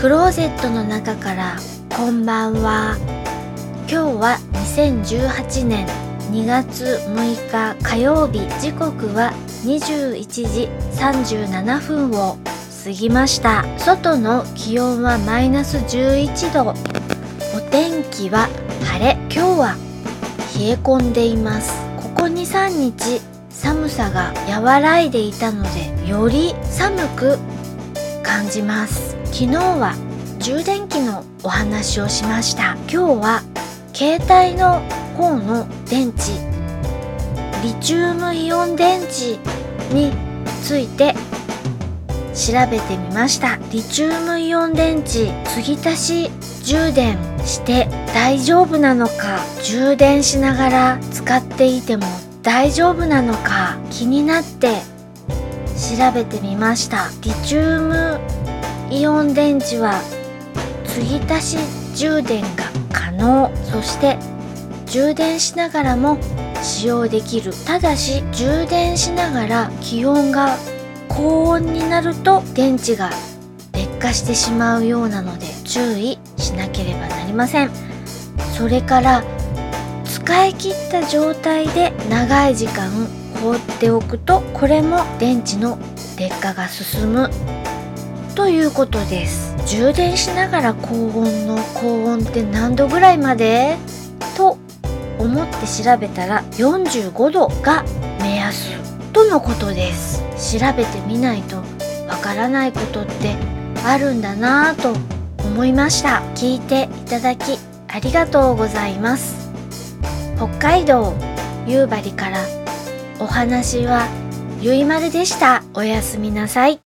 クローゼットの中からこんばんは。今日は2018年2月6日火曜日。時刻は21時37分を過ぎました。外の気温はマイナス11度。お天気は晴れ。今日は冷え込んでいます。ここ23日寒さが和らいでいたのでより寒く感じます。昨日は充電器のお話をしました。今日は携帯の方の電池リチウムイオン電池について調べてみました。リチウムイオン電池継ぎ足し充電して大丈夫なのか充電しながら使っていても大丈夫なのか気になって調べてみました。リチウムイオン電池は継ぎ足し充電が可能。そして充電しながらも使用できる。ただし充電しながら気温が高温になると電池が劣化してしまうようなので注意しなければなりません。それから使い切った状態で長い時間放っておくとこれも電池の劣化が進む。ということです。充電しながら高温の高温って何度ぐらいまで？と思って調べたら45度が目安。とのことです。調べてみないとわからないことってあるんだなぁと思いました。聞いていただきありがとうございます。北海道夕張からお話はゆいまるでした。おやすみなさい。